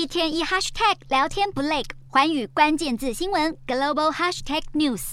一天一 hashtag 聊天不累，环宇关键字新闻 global hashtag news。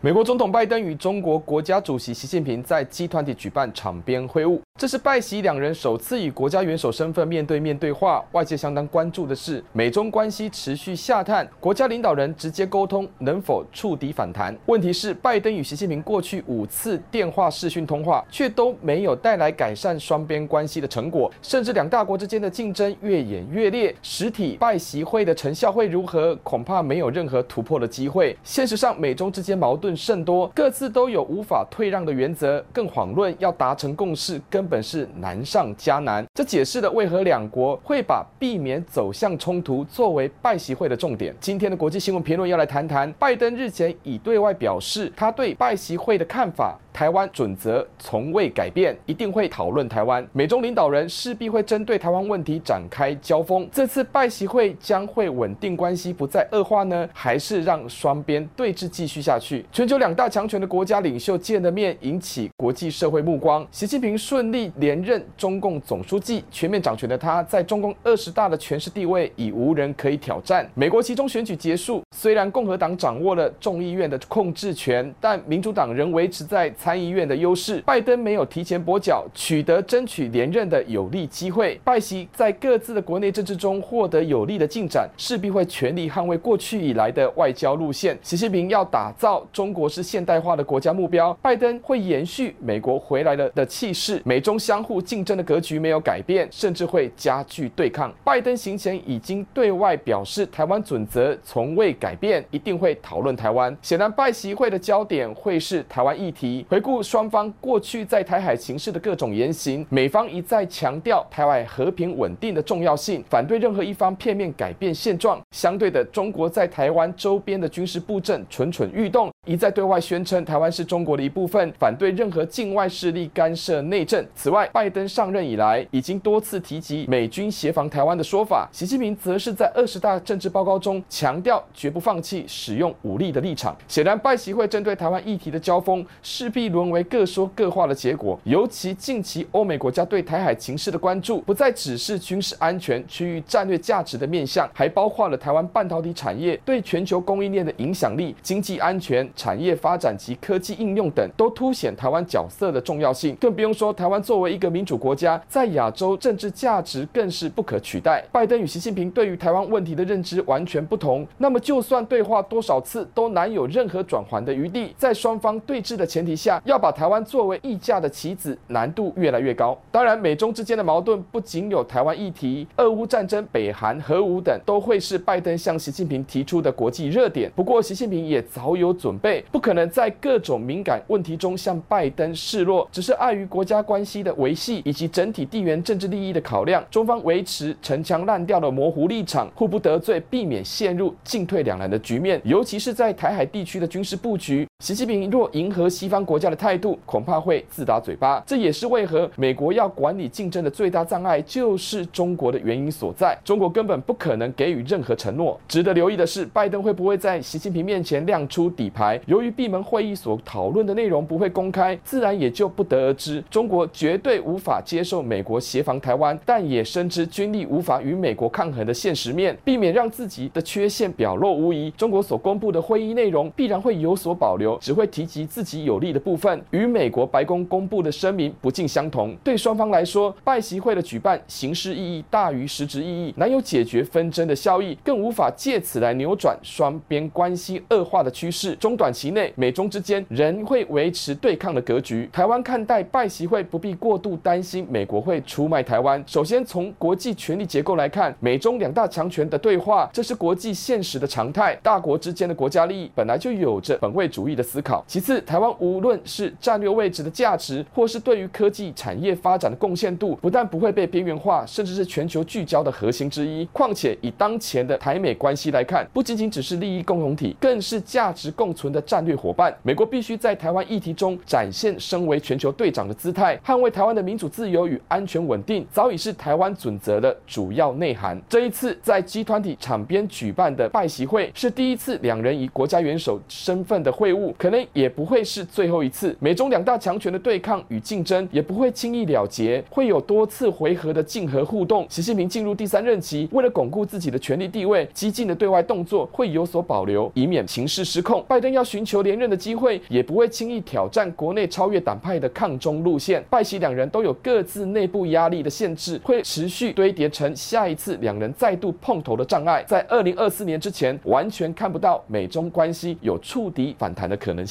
美国总统拜登与中国国家主席习近平在 G 团体举办场边会晤。这是拜习两人首次以国家元首身份面对面对话，外界相当关注的是，美中关系持续下探，国家领导人直接沟通能否触底反弹？问题是，拜登与习近平过去五次电话视讯通话，却都没有带来改善双边关系的成果，甚至两大国之间的竞争越演越烈。实体拜习会的成效会如何？恐怕没有任何突破的机会。现实上，美中之间矛盾甚多，各自都有无法退让的原则，更遑论要达成共识，根本是难上加难。这解释了为何两国会把避免走向冲突作为拜习会的重点。今天的国际新闻评论要来谈谈，拜登日前已对外表示他对拜习会的看法。台湾准则从未改变，一定会讨论台湾。美中领导人势必会针对台湾问题展开交锋。这次拜习会将会稳定关系，不再恶化呢，还是让双边对峙继续下去？全球两大强权的国家领袖见了面，引起国际社会目光。习近平顺利连任中共总书记，全面掌权的他在中共二十大的权势地位已无人可以挑战。美国其中选举结束，虽然共和党掌握了众议院的控制权，但民主党仍维持在参议院的优势，拜登没有提前跛脚，取得争取连任的有利机会。拜习在各自的国内政治中获得有利的进展，势必会全力捍卫过去以来的外交路线。习近平要打造中国式现代化的国家目标，拜登会延续美国回来了的气势。美中相互竞争的格局没有改变，甚至会加剧对抗。拜登行前已经对外表示，台湾准则从未改变，一定会讨论台湾。显然，拜习会的焦点会是台湾议题。回顾双方过去在台海形势的各种言行，美方一再强调台海和平稳定的重要性，反对任何一方片面改变现状。相对的，中国在台湾周边的军事布阵蠢蠢欲动，一再对外宣称台湾是中国的一部分，反对任何境外势力干涉内政。此外，拜登上任以来已经多次提及美军协防台湾的说法，习近平则是在二十大政治报告中强调绝不放弃使用武力的立场。显然，拜习会针对台湾议题的交锋势必沦为各说各话的结果，尤其近期欧美国家对台海情势的关注，不再只是军事安全、区域战略价值的面向，还包括了台湾半导体产业对全球供应链的影响力、经济安全、产业发展及科技应用等，都凸显台湾角色的重要性。更不用说台湾作为一个民主国家，在亚洲政治价值更是不可取代。拜登与习近平对于台湾问题的认知完全不同，那么就算对话多少次，都难有任何转圜的余地。在双方对峙的前提下，要把台湾作为议价的棋子，难度越来越高。当然，美中之间的矛盾不仅有台湾议题，俄乌战争、北韩核武等，都会是拜登向习近平提出的国际热点。不过，习近平也早有准备，不可能在各种敏感问题中向拜登示弱，只是碍于国家关系的维系以及整体地缘政治利益的考量，中方维持陈腔滥调的模糊立场，互不得罪，避免陷入进退两难的局面。尤其是在台海地区的军事布局，习近平若迎合西方国家的态度，恐怕会自打嘴巴，这也是为何美国要管理竞争的最大障碍就是中国的原因所在。中国根本不可能给予任何承诺。值得留意的是，拜登会不会在习近平面前亮出底牌？由于闭门会议所讨论的内容不会公开，自然也就不得而知。中国绝对无法接受美国协防台湾，但也深知军力无法与美国抗衡的现实面，避免让自己的缺陷表露无遗。中国所公布的会议内容必然会有所保留，只会提及自己有利的部部分，与美国白宫公布的声明不尽相同，对双方来说，拜习会的举办形式意义大于实质意义，难有解决纷争的效益，更无法借此来扭转双边关系恶化的趋势。中短期内，美中之间仍会维持对抗的格局。台湾看待拜习会，不必过度担心美国会出卖台湾。首先，从国际权力结构来看，美中两大强权的对话，这是国际现实的常态。大国之间的国家利益本来就有着本位主义的思考。其次，台湾无论是战略位置的价值，或是对于科技产业发展的贡献度，不但不会被边缘化，甚至是全球聚焦的核心之一。况且以当前的台美关系来看，不仅仅只是利益共同体，更是价值共存的战略伙伴。美国必须在台湾议题中展现身为全球队长的姿态，捍卫台湾的民主自由与安全稳定，早已是台湾准则的主要内涵。这一次在集团体场边举办的拜习。会，是第一次两人以国家元首身份的会晤，可能也不会是最后一次。美中两大强权的对抗与竞争也不会轻易了结，会有多次回合的竞合互动。习近平进入第三任期，为了巩固自己的权力地位，激进的对外动作会有所保留，以免情势失控。拜登要寻求连任的机会，也不会轻易挑战国内超越党派的抗中路线。拜习两人都有各自内部压力的限制，会持续堆叠成下一次两人再度碰头的障碍。在二零二四年之前，完全看不到美中关系有触底反弹的可能性。